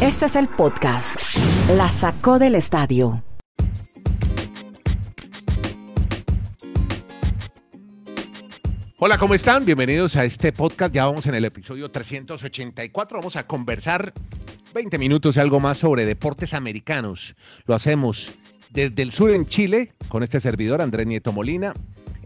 Este es el podcast. La sacó del estadio. Hola, ¿cómo están? Bienvenidos a este podcast. Ya vamos en el episodio 384. Vamos a conversar 20 minutos y algo más sobre deportes americanos. Lo hacemos desde el sur en Chile con este servidor, Andrés Nieto Molina.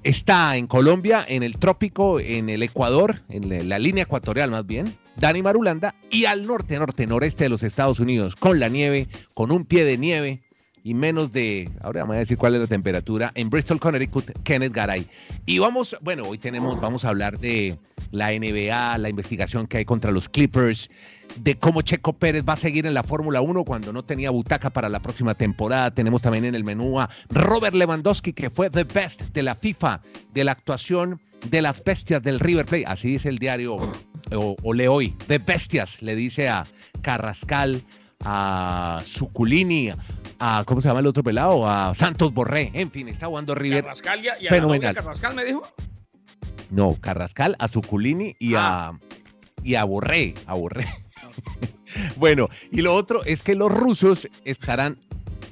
Está en Colombia, en el trópico, en el Ecuador, en la línea ecuatorial más bien, Dani Marulanda. Y al norte, norte, noreste de los Estados Unidos, con la nieve, con un pie de nieve y menos de, ahora vamos a decir cuál es la temperatura, en Bristol, Connecticut, Kenneth Garay. Y vamos, bueno, hoy tenemos, vamos a hablar de la NBA, la investigación que hay contra los Clippers, de cómo Checo Pérez va a seguir en la Fórmula 1 cuando no tenía butaca para la próxima temporada. Tenemos también en el menú a Robert Lewandowski, que fue the best de la FIFA, de la actuación de las bestias del River Plate. Así dice el diario, o, o le hoy, de bestias, le dice a Carrascal, a Suculini, a, ¿cómo se llama el otro pelado? A Santos Borré. En fin, está jugando River. Carrascal y a, y a Fenomenal. Carrascal me dijo. No, Carrascal, a Suculini y a, y a Borré. A Borré. bueno, y lo otro es que los rusos estarán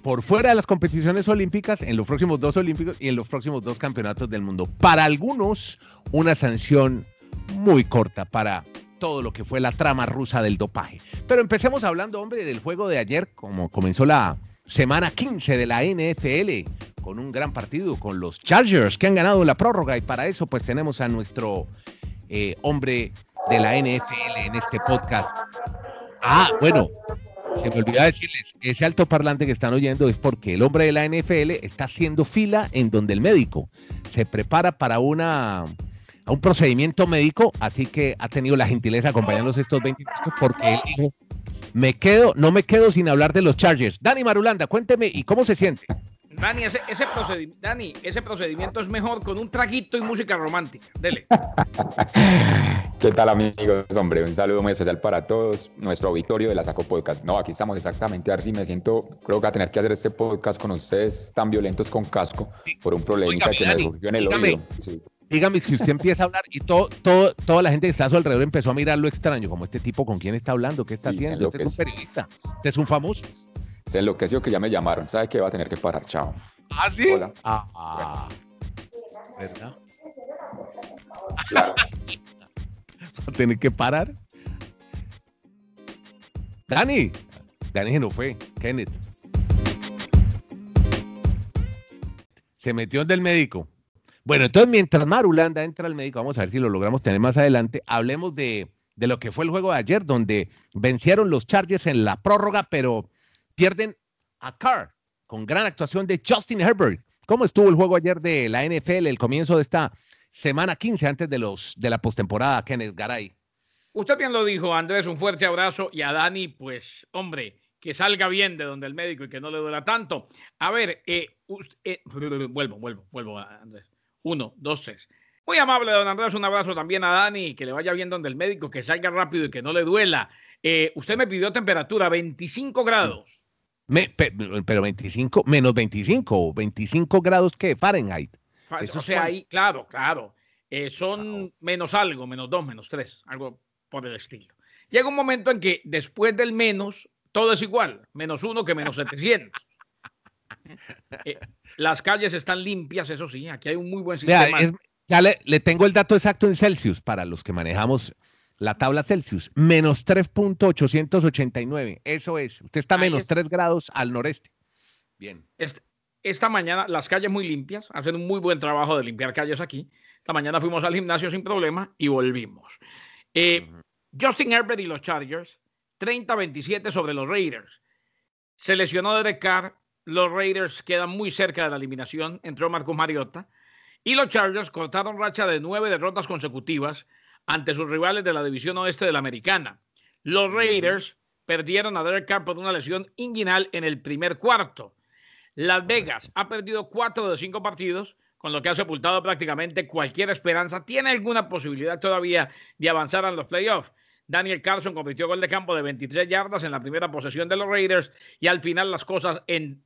por fuera de las competiciones olímpicas en los próximos dos olímpicos y en los próximos dos campeonatos del mundo. Para algunos, una sanción muy corta para todo lo que fue la trama rusa del dopaje. Pero empecemos hablando, hombre, del juego de ayer, como comenzó la semana 15 de la NFL, con un gran partido, con los Chargers que han ganado la prórroga y para eso pues tenemos a nuestro eh, hombre de la NFL en este podcast. Ah, bueno, se me olvidó decirles, ese altoparlante que están oyendo es porque el hombre de la NFL está haciendo fila en donde el médico se prepara para una a un procedimiento médico, así que ha tenido la gentileza de acompañarnos estos 20 minutos porque él dijo, me quedo, no me quedo sin hablar de los Chargers. Dani Marulanda, cuénteme, ¿y cómo se siente? Dani ese, ese procedimiento, Dani, ese procedimiento es mejor con un traguito y música romántica. Dele. ¿Qué tal amigos? Hombre, un saludo muy especial para todos, nuestro auditorio de la Saco Podcast. No, aquí estamos exactamente, a ver si me siento, creo que voy a tener que hacer este podcast con ustedes tan violentos con casco por un problemita Óigame, que me surgió en el dígame. oído. Sí. Dígame si usted empieza a hablar y todo, todo, toda la gente que está a su alrededor empezó a mirar lo extraño, como este tipo con quién está hablando, qué está Sí, haciendo, este es un periodista, este es un famoso. Se enloqueció que ya me llamaron, ¿sabe que va a tener que parar? Chao. ¿Ah, sí? Hola. Ah, ah, ¿verdad? Claro. Va a tener que parar. Dani, Dani se no fue, Kenneth. Se metió del médico. Bueno, entonces mientras Marulanda entra al médico, vamos a ver si lo logramos tener más adelante, hablemos de, de lo que fue el juego de ayer, donde vencieron los Chargers en la prórroga, pero pierden a Carr con gran actuación de Justin Herbert. ¿Cómo estuvo el juego ayer de la NFL, el comienzo de esta semana 15 antes de, los, de la postemporada, Kenneth Garay? Usted bien lo dijo, Andrés, un fuerte abrazo. Y a Dani, pues, hombre, que salga bien de donde el médico y que no le duela tanto. A ver, eh, us- eh, vuelvo, vuelvo, vuelvo, Andrés. Uno, dos, tres. Muy amable, don Andrés. Un abrazo también a Dani, que le vaya bien donde el médico, que salga rápido y que no le duela. Eh, usted me pidió temperatura, 25 grados. Me- pero 25, menos 25, 25 grados que Fahrenheit. Fa- Eso O sea, ahí, claro, claro. Eh, son Wow. menos algo, menos dos, menos tres, algo por el estilo. Llega un momento en que después del menos, todo es igual, menos uno que menos 700. Eh, las calles están limpias, eso sí, aquí hay un muy buen sistema. ya le, le tengo el dato exacto en Celsius para los que manejamos la tabla Celsius. Menos 3.889. Eso es. Usted está a menos es. 3 grados al noreste. Bien. Est- Esta mañana las calles muy limpias, hacen un muy buen trabajo de limpiar calles aquí. Esta mañana fuimos al gimnasio sin problema y volvimos. Eh. Justin Herbert y los Chargers, 30-27 sobre los Raiders. Se lesionó Derek Carr, los Raiders quedan muy cerca de la eliminación, entró Marcos Mariota, y los Chargers cortaron racha de nueve derrotas consecutivas ante sus rivales de la división oeste de la americana. Los Raiders perdieron a Derek Carr por una lesión inguinal en el primer cuarto. Las Vegas ha perdido cuatro de cinco partidos, con lo que ha sepultado prácticamente cualquier esperanza. ¿Tiene alguna posibilidad todavía de avanzar a los playoffs? Daniel Carlson convirtió gol de campo de 23 yardas en la primera posesión de los Raiders y al final las cosas en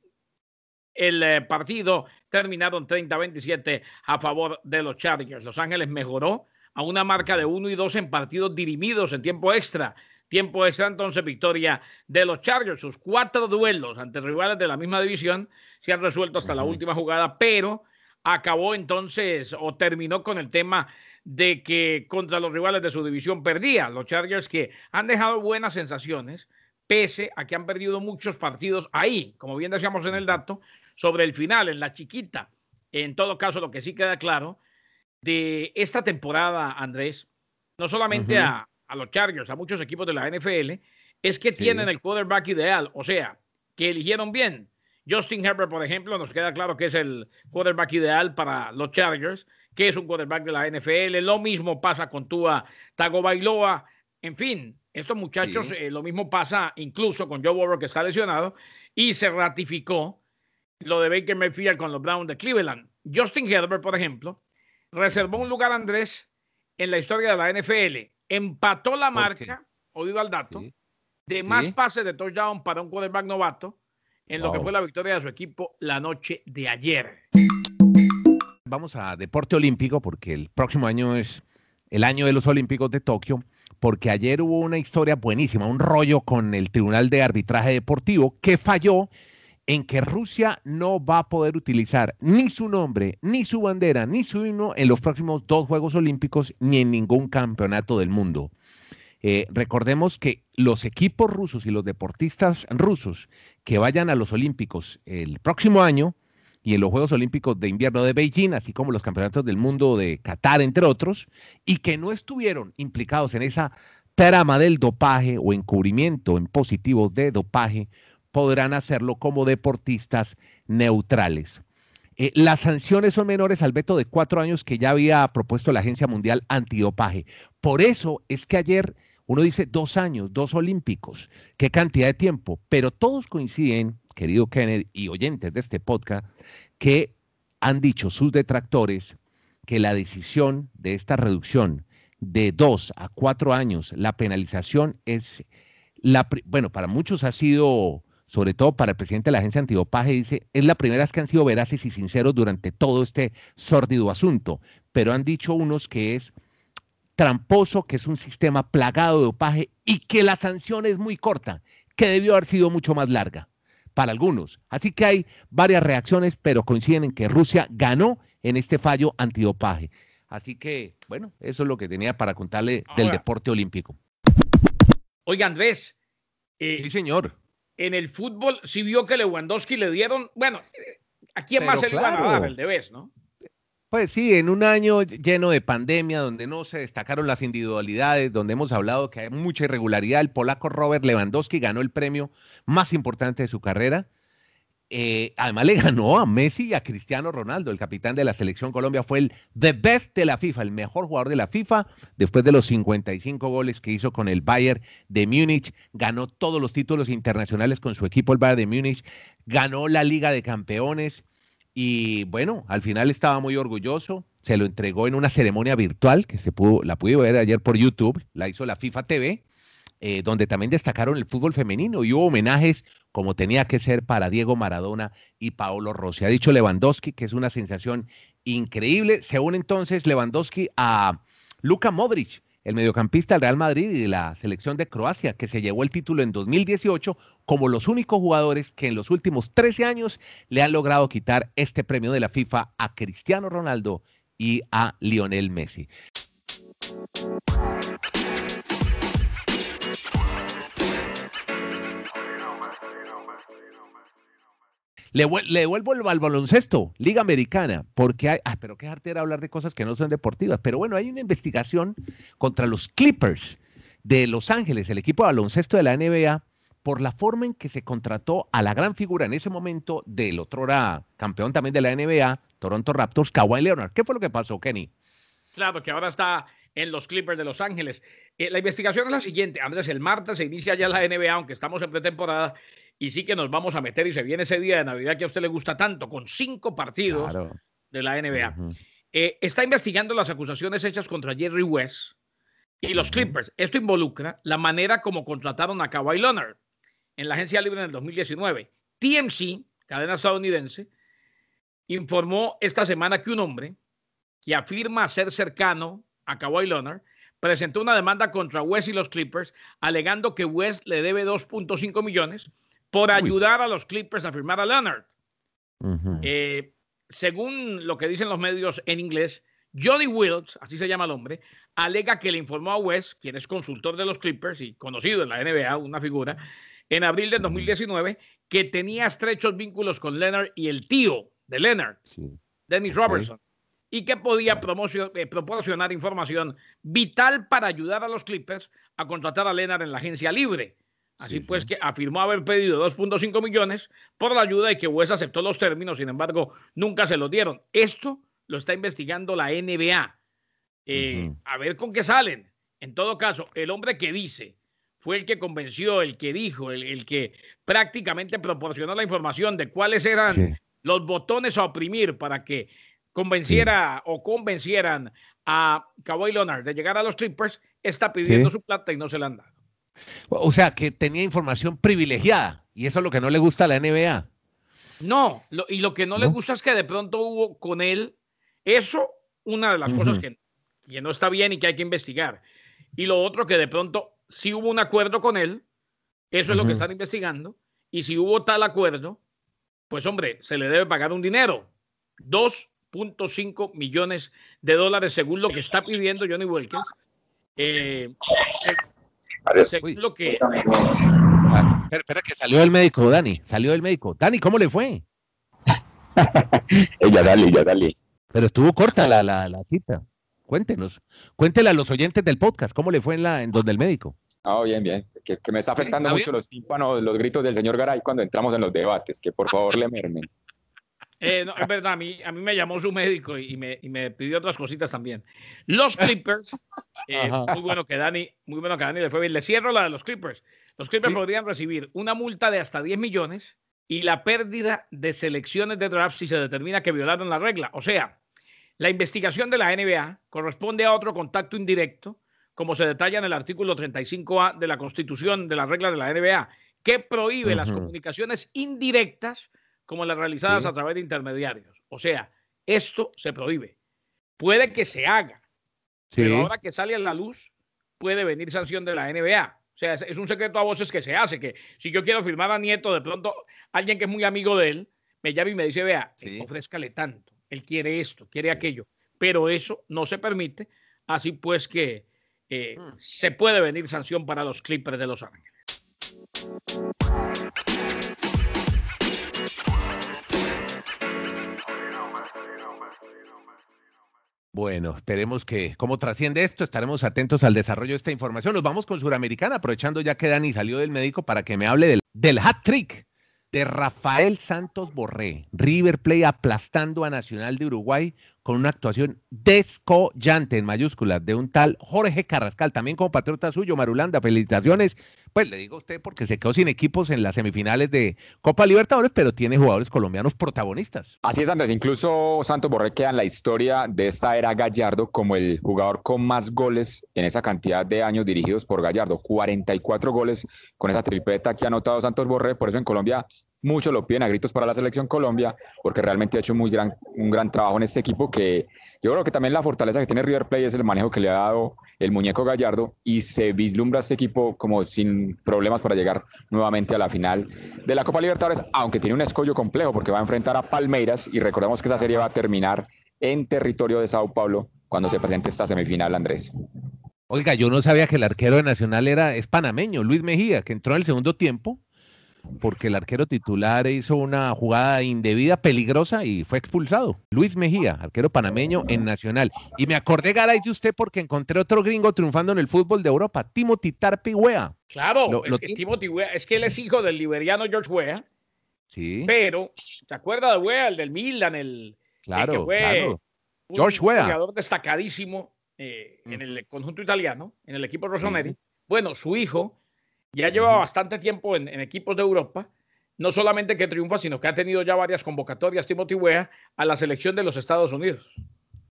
el eh, partido terminaron 30-27 a favor de los Chargers. Los Ángeles mejoró a una marca de 1 y 2 en partidos dirimidos en tiempo extra. tiempo extra, entonces victoria de los Chargers. Sus cuatro duelos ante rivales de la misma división se han resuelto hasta la última jugada, pero acabó entonces o terminó con el tema de que contra los rivales de su división perdía. Los Chargers que han dejado buenas sensaciones, pese a que han perdido muchos partidos ahí, como bien decíamos en el dato, sobre el final, en la chiquita. En todo caso, lo que sí queda claro de esta temporada, Andrés, no solamente a, los Chargers, a muchos equipos de la NFL, es que tienen el quarterback ideal, o sea, que eligieron bien. Justin Herbert, por ejemplo, nos queda claro que es el quarterback ideal para los Chargers que es un quarterback de la NFL. Lo mismo pasa con Tua Tagovailoa. En fin, estos muchachos, eh, lo mismo pasa incluso con Joe Burrow que está lesionado y se ratificó lo de Baker Mayfield con los Browns de Cleveland. Justin Herbert, por ejemplo, reservó un lugar, Andrés, en la historia de la NFL. Empató la marca, oído al dato, de más pases de touchdown para un quarterback novato en lo que fue la victoria de su equipo la noche de ayer. Vamos a deporte olímpico porque el próximo año es el año de los Olímpicos de Tokio, porque ayer hubo una historia buenísima, un rollo con el Tribunal de Arbitraje Deportivo que falló en que Rusia no va a poder utilizar ni su nombre, ni su bandera, ni su himno en los próximos dos Juegos Olímpicos, ni en ningún campeonato del mundo. Eh, recordemos que los equipos rusos y los deportistas rusos que vayan a los Olímpicos el próximo año, y en los Juegos Olímpicos de Invierno de Beijing, así como los Campeonatos del Mundo de Qatar, entre otros, y que no estuvieron implicados en esa trama del dopaje o encubrimiento en positivo de dopaje, podrán hacerlo como deportistas neutrales. Eh, las sanciones son menores al veto de cuatro años que ya había propuesto la Agencia Mundial Antidopaje. Por eso es que ayer uno dice dos años, dos olímpicos, qué cantidad de tiempo, pero todos coinciden querido Kennedy y oyentes de este podcast, que han dicho sus detractores que la decisión de esta reducción de dos a cuatro años, la penalización es, la, bueno, para muchos ha sido, sobre todo para el presidente de la agencia antidopaje, dice, es la primera vez que han sido veraces y sinceros durante todo este sórdido asunto, pero han dicho unos que es tramposo, que es un sistema plagado de dopaje y que la sanción es muy corta, que debió haber sido mucho más larga para algunos. Así que hay varias reacciones, pero coinciden en que Rusia ganó en este fallo antidopaje. Así que, bueno, eso es lo que tenía para contarle del deporte olímpico. Oiga, Andrés. Eh, sí, señor. En el fútbol, si vio que Lewandowski le dieron, bueno, ¿a quién más se le iban a dar el de no? Pues sí, en un año lleno de pandemia, donde no se destacaron las individualidades, donde hemos hablado que hay mucha irregularidad, el polaco Robert Lewandowski ganó el premio más importante de su carrera. Eh, además le ganó a Messi y a Cristiano Ronaldo, el capitán de la selección Colombia, fue el the best de la FIFA, el mejor jugador de la FIFA, después de los 55 goles que hizo con el Bayern de Múnich, ganó todos los títulos internacionales con su equipo, el Bayern de Múnich, ganó la Liga de Campeones, y bueno, al final estaba muy orgulloso. Se lo entregó en una ceremonia virtual que se pudo, la pude ver ayer por YouTube, la hizo la FIFA TV, eh, donde también destacaron el fútbol femenino y hubo homenajes como tenía que ser para Diego Maradona y Paolo Rossi. Ha dicho Lewandowski que es una sensación increíble. Se une entonces Lewandowski a Luka Modric, el mediocampista del Real Madrid y de la selección de Croacia, que se llevó el título en 2018 como los únicos jugadores que en los últimos 13 años le han logrado quitar este premio de la FIFA a Cristiano Ronaldo y a Lionel Messi. Le, devuelvo al baloncesto, Liga Americana, porque hay, ah, pero qué era hablar de cosas que no son deportivas. Pero bueno, hay una investigación contra los Clippers de Los Ángeles, el equipo de baloncesto de la NBA, por la forma en que se contrató a la gran figura en ese momento del otro campeón también de la NBA, Toronto Raptors, Kawhi Leonard. ¿Qué fue lo que pasó, Kenny? Claro, que ahora está en los Clippers de Los Ángeles. Eh, la investigación es la siguiente, Andrés, el martes se inicia ya la NBA, aunque estamos en pretemporada, y sí que nos vamos a meter y se viene ese día de Navidad que a usted le gusta tanto, con cinco partidos de la NBA. Eh, está investigando las acusaciones hechas contra Jerry West y los Clippers. Esto involucra la manera como contrataron a Kawhi Leonard en la agencia libre en el 2019. TMC, cadena estadounidense, informó esta semana que un hombre que afirma ser cercano a Kawhi Leonard presentó una demanda contra West y los Clippers, alegando que West le debe 2.5 millones por ayudar a los Clippers a firmar a Leonard. Eh, según lo que dicen los medios en inglés, Jody Wills, así se llama el hombre, alega que le informó a West, quien es consultor de los Clippers y conocido en la NBA, una figura, en abril de 2019, que tenía estrechos vínculos con Leonard y el tío de Leonard, Dennis Robertson, y que podía eh, proporcionar información vital para ayudar a los Clippers a contratar a Leonard en la agencia libre. Así pues, que afirmó haber pedido 2.5 millones por la ayuda y que West aceptó los términos, sin embargo, nunca se los dieron. Esto lo está investigando la NBA. Eh, a ver con qué salen. En todo caso, el hombre que dice fue el que convenció, el que dijo, el, que prácticamente proporcionó la información de cuáles eran los botones a oprimir para que convenciera o convencieran a Kawhi Leonard de llegar a los Trippers, está pidiendo su plata y no se la han dado. O sea, que tenía información privilegiada y eso es lo que no le gusta a la NBA. No, y lo que no, le gusta es que de pronto hubo con él eso, una de las cosas que, que, no está bien y que hay que investigar. Y lo otro que de pronto si hubo un acuerdo con él, eso es lo que están investigando, y si hubo tal acuerdo, pues hombre, se le debe pagar un dinero, 2.5 millones de dólares según lo que está pidiendo Johnny Wilkins. Eh, según lo que... Espera, que salió el médico, Dani, salió el médico. Dani, ¿cómo le fue? ya salí, ya salí. Pero estuvo corta la, la, la cita. Cuéntenos, cuéntele a los oyentes del podcast, ¿cómo le fue en, la, en donde el médico? Ah, bien, bien. Que, me está afectando mucho los tímpanos, los gritos del señor Garay cuando entramos en los debates, que por favor le mermen. Eh, no, es verdad, a mí, a mí me llamó su médico y me, y me pidió otras cositas también. Los Clippers, eh, muy bueno que Dani, muy bueno que Dani le fue bien. Le cierro la de los Clippers. Los Clippers podrían recibir una multa de hasta 10 millones y la pérdida de selecciones de draft si se determina que violaron la regla. O sea, la investigación de la NBA corresponde a otro contacto indirecto, como se detalla en el artículo 35A de la Constitución de la regla de la NBA, que prohíbe las comunicaciones indirectas como las realizadas a través de intermediarios. O sea, esto se prohíbe. Puede que se haga, pero ahora que sale a la luz, puede venir sanción de la NBA. O sea, es, un secreto a voces que se hace, que si yo quiero firmar a Nieto, de pronto alguien que es muy amigo de él, me llama y me dice, vea, ofrézcale tanto él quiere esto, quiere aquello, pero eso no se permite, así pues que eh, mm. se puede venir sanción para los Clippers de Los Ángeles. Bueno, esperemos que, como trasciende esto, estaremos atentos al desarrollo de esta información. Nos vamos con Suramericana, aprovechando ya que Dani salió del médico para que me hable del, del hat trick de Rafael Santos Borré, River Play aplastando a Nacional de Uruguay con una actuación descollante en mayúsculas de un tal Jorge Carrascal, también como patriota suyo, Marulanda, felicitaciones. Pues le digo a usted porque se quedó sin equipos en las semifinales de Copa Libertadores, pero tiene jugadores colombianos protagonistas. Así es, Andrés. Incluso Santos Borré queda en la historia de esta era Gallardo como el jugador con más goles en esa cantidad de años dirigidos por Gallardo. 44 goles con esa tripleta que ha anotado Santos Borré. Por eso en Colombia Muchos lo piden a gritos para la selección Colombia, porque realmente ha hecho muy gran, un gran trabajo en este equipo que yo creo que también la fortaleza que tiene River Plate es el manejo que le ha dado el muñeco Gallardo y se vislumbra este equipo como sin problemas para llegar nuevamente a la final de la Copa Libertadores, aunque tiene un escollo complejo porque va a enfrentar a Palmeiras y recordemos que esa serie va a terminar en territorio de Sao Paulo cuando se presente esta semifinal, Andrés. Oiga, yo no sabía que el arquero de Nacional era es panameño, Luis Mejía, que entró en el segundo tiempo porque el arquero titular hizo una jugada indebida, peligrosa y fue expulsado. Luis Mejía, arquero panameño en Nacional. Y me acordé, Garay, de usted porque encontré otro gringo triunfando en el fútbol de Europa, Timothy Tarpi Wea. Claro, es, que Timothy Wea, es que él es hijo del liberiano George Wea. Sí. Pero, ¿se acuerda de Wea, el del Milan, el, claro, claro. George Wea. jugador destacadísimo eh, en el conjunto italiano, en el equipo Rossoneri. Bueno, su hijo ya lleva bastante tiempo en, equipos de Europa. No solamente que triunfa, sino que ha tenido ya varias convocatorias, Timothy Weah, a la selección de los Estados Unidos.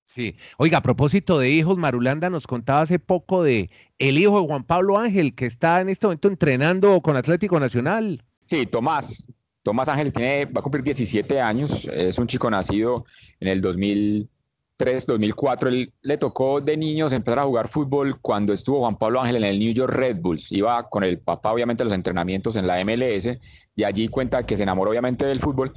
Sí. Oiga, a propósito de hijos, Marulanda nos contaba hace poco de el hijo de Juan Pablo Ángel, que está en este momento entrenando con Atlético Nacional. Sí, Tomás. Tomás Ángel tiene, va a cumplir 17 años. Es un chico nacido en el 2000, 2004, él le tocó de niños empezar a jugar fútbol cuando estuvo Juan Pablo Ángel en el New York Red Bulls. Iba con el papá, obviamente, a los entrenamientos en la MLS, y allí cuenta que se enamoró, obviamente, del fútbol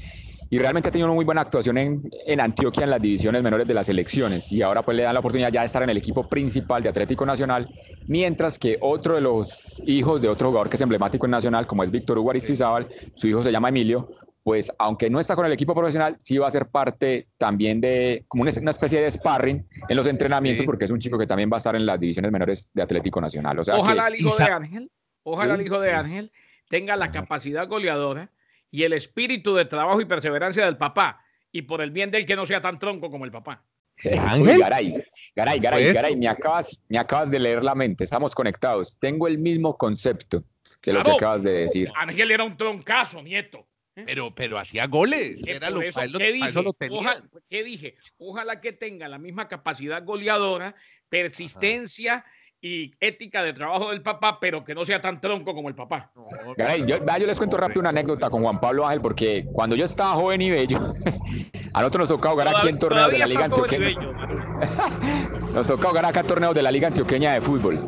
y realmente ha tenido una muy buena actuación en, en, Antioquia en las divisiones menores de las selecciones y ahora pues le dan la oportunidad ya de estar en el equipo principal de Atlético Nacional, mientras que otro de los hijos de otro jugador que es emblemático en Nacional, como es Víctor Hugo Aristizábal, su hijo se llama Emilio, pues aunque no está con el equipo profesional, sí va a ser parte también de como una, especie de sparring en los entrenamientos, porque es un chico que también va a estar en las divisiones menores de Atlético Nacional. O sea ojalá el hijo de Ángel, ojalá el hijo de Ángel tenga la capacidad goleadora y el espíritu de trabajo y perseverancia del papá, y por el bien del que no sea tan tronco como el papá. Ángel. Garay, Garay, Garay, pues Garay, me acabas, me acabas de leer la mente, estamos conectados. Tengo el mismo concepto que lo que acabas de decir. Ángel era un troncazo, nieto. ¿Eh? Pero, pero hacía goles. Era lo, eso, ¿qué, dije? Ojalá, ¿Qué dije? Ojalá que tenga la misma capacidad goleadora, persistencia y ética de trabajo del papá, pero que no sea tan tronco como el papá. yo, yo, les cuento rápido una anécdota con Juan Pablo Ángel, porque cuando yo estaba joven y bello, a nosotros nos tocó jugar aquí en torneos de la Liga Antioqueña. nos tocó jugar acá torneos de la Liga Antioqueña de fútbol.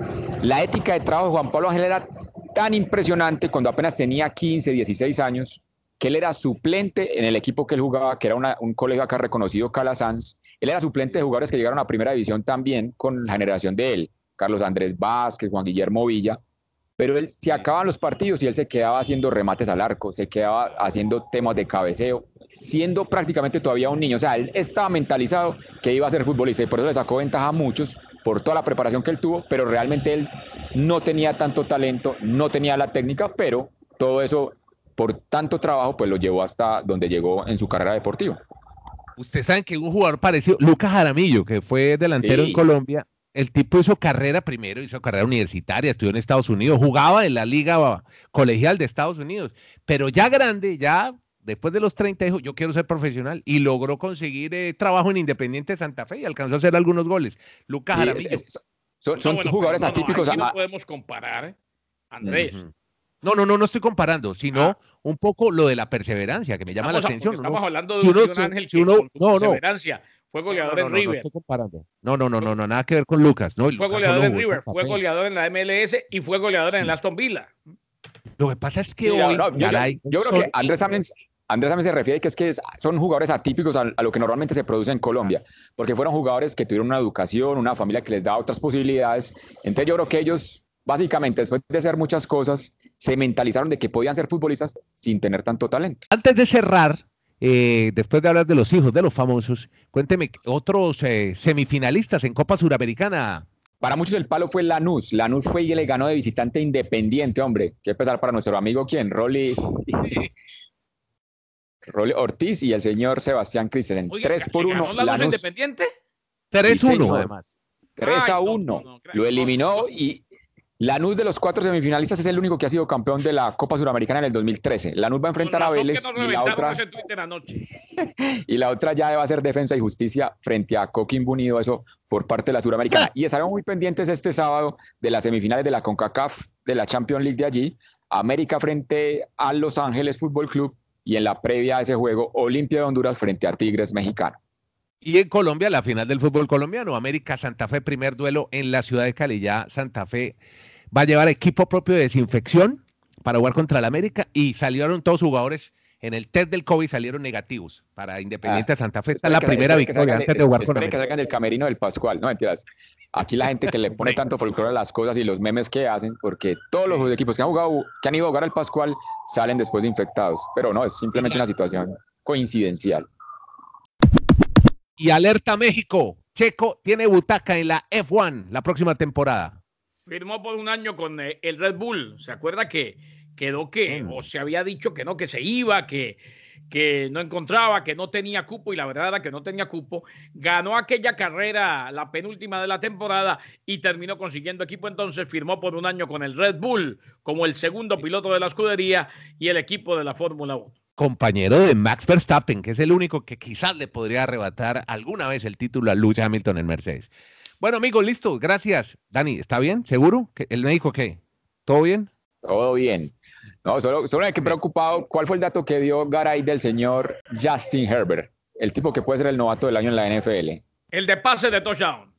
La ética de trabajo de Juan Pablo Ángel era tan impresionante cuando apenas tenía 15, 16 años, que él era suplente en el equipo que él jugaba, que era un colegio acá reconocido, Calasanz. Él era suplente de jugadores que llegaron a primera división también con la generación de él Carlos Andrés Vázquez, Juan Guillermo Villa, pero él se acaban los partidos y él se quedaba haciendo remates al arco, se quedaba haciendo temas de cabeceo, siendo prácticamente todavía un niño. O sea, él estaba mentalizado que iba a ser futbolista y por eso le sacó ventaja a muchos por toda la preparación que él tuvo, pero realmente él no tenía tanto talento, no tenía la técnica, pero todo eso por tanto trabajo pues lo llevó hasta donde llegó en su carrera deportiva. Ustedes saben que un jugador parecido, Lucas Jaramillo, que fue delantero en Colombia, el tipo hizo carrera primero, hizo carrera universitaria, estudió en Estados Unidos, jugaba en la liga colegial de Estados Unidos, pero ya grande, ya después de los 30 dijo, yo quiero ser profesional y logró conseguir eh, trabajo en Independiente Santa Fe y alcanzó a hacer algunos goles. Lucas Jaramillo. son, jugadores atípicos. Aquí no podemos comparar, ¿eh? Andrés. No, no, no, no estoy comparando, sino ah. un poco lo de la perseverancia que me llama la atención. Estamos hablando de un Ángel que con su perseverancia fue goleador en River. No, no, no, no, no, nada que ver con Lucas. No, fue goleador en River, fue goleador en la MLS y fue goleador en el Aston Villa. Lo que pasa es que hoy, yo, creo que Andrés también, Andrés también se refiere que es que son jugadores atípicos a, lo que normalmente se produce en Colombia, porque fueron jugadores que tuvieron una educación, una familia que les da otras posibilidades. Entonces yo creo que ellos, básicamente, después de hacer muchas cosas, se mentalizaron de que podían ser futbolistas sin tener tanto talento. Antes de cerrar, eh, después de hablar de los hijos de los famosos, cuénteme otros eh, semifinalistas en Copa Suramericana. Para muchos el palo fue Lanús. Lanús fue y le ganó de visitante independiente, hombre. Qué pesar para nuestro amigo, ¿quién? Rolly. Rolly Ortiz y el señor Sebastián Cristel. 3 por 1. ¿Lanús independiente? 3-1, además. 3 a 1. Lo eliminó y Lanús de los cuatro semifinalistas es el único que ha sido campeón de la Copa Suramericana en el 2013. Lanús va a enfrentar a Vélez y la otra y la otra ya va a ser Defensa y Justicia frente a Coquimbo Unido, eso por parte de la Suramericana. Y estaremos muy pendientes este sábado de las semifinales de la CONCACAF de la Champions League de allí, América frente a Los Ángeles Fútbol Club y en la previa a ese juego Olimpia de Honduras frente a Tigres Mexicano. Y en Colombia, la final del fútbol colombiano, América Santa Fe, primer duelo en la ciudad de Cali. Ya Santa Fe va a llevar equipo propio de desinfección para jugar contra el América y salieron todos jugadores en el test del COVID salieron negativos para Independiente de ah, Santa Fe. Esta es la primera victoria antes de jugar con América. que salgan del camerino del Pascual, no mentiras. Aquí la gente que le pone tanto folclore a las cosas y los memes que hacen, porque todos los equipos que han jugado, que han ido a jugar al Pascual, salen después de infectados. Pero no, es simplemente una situación coincidencial. Y alerta México, Checo tiene butaca en la F1 la próxima temporada firmó por un año con eh, el Red Bull. ¿Se acuerda que quedó que, o se había dicho que no, que se iba, que, que no encontraba, que no tenía cupo y la verdad era que no tenía cupo. Ganó aquella carrera, la penúltima de la temporada y terminó consiguiendo equipo. Entonces firmó por un año con el Red Bull como el segundo piloto de la escudería y el equipo de la Fórmula 1. Compañero de Max Verstappen, que es el único que quizás le podría arrebatar alguna vez el título a Lewis Hamilton en Mercedes. Bueno, amigo, listo, gracias. Dani, ¿está bien? ¿Seguro? ¿El médico qué? ¿Todo bien? Todo bien. No, solo, solo hay que preocupado. ¿Cuál fue el dato que dio Garay del señor Justin Herbert? El tipo que puede ser el novato del año en la NFL. El de pase de touchdown.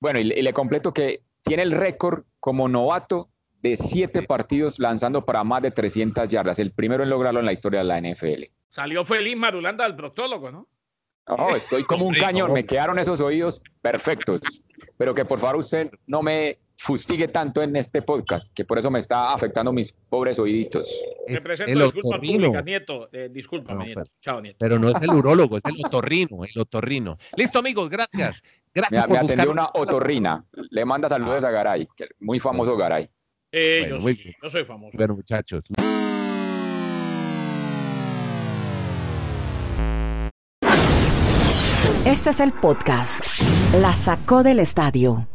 Bueno, y, le completo que tiene el récord como novato de siete partidos lanzando para más de 300 yardas. El primero en lograrlo en la historia de la NFL. Salió feliz Marulanda del proctólogo, ¿no? No, estoy como un cañón. Me quedaron esos oídos perfectos. Pero que por favor usted no me fustigue tanto en este podcast, que por eso me está afectando mis pobres oíditos. Me presento disculpas públicas, Nieto. Eh, discúlpame, Nieto. Chao, Nieto. Pero no es el urólogo, es el otorrino, el otorrino. Listo, amigos, gracias. Gracias me, por me atendió una otorrina. Le manda saludos a Garay, muy famoso Garay. Eh, yo, yo soy famoso. Bueno, muchachos. Este es el podcast La Sacó del Estadio.